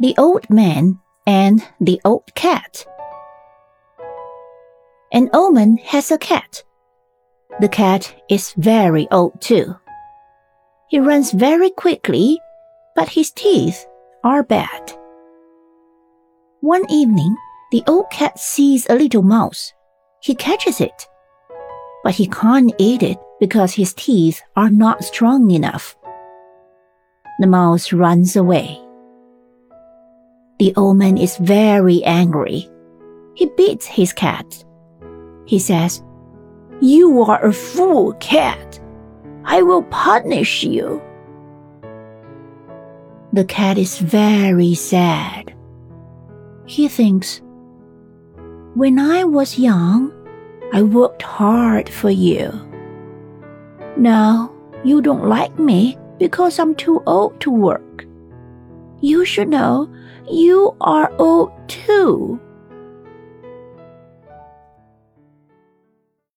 The Old Man and the Old Cat. An old man has a cat. The cat is very old too. He runs very quickly, but his teeth are bad. One evening, the old cat sees a little mouse. He catches it, but he can't eat it because his teeth are not strong enough. The mouse runs away. The old man is very angry. He beats his cat. He says, You are a fool, cat. I will punish you. The cat is very sad. He thinks, When I was young, I worked hard for you. Now you don't like me because I'm too old to work. You should know you are old too.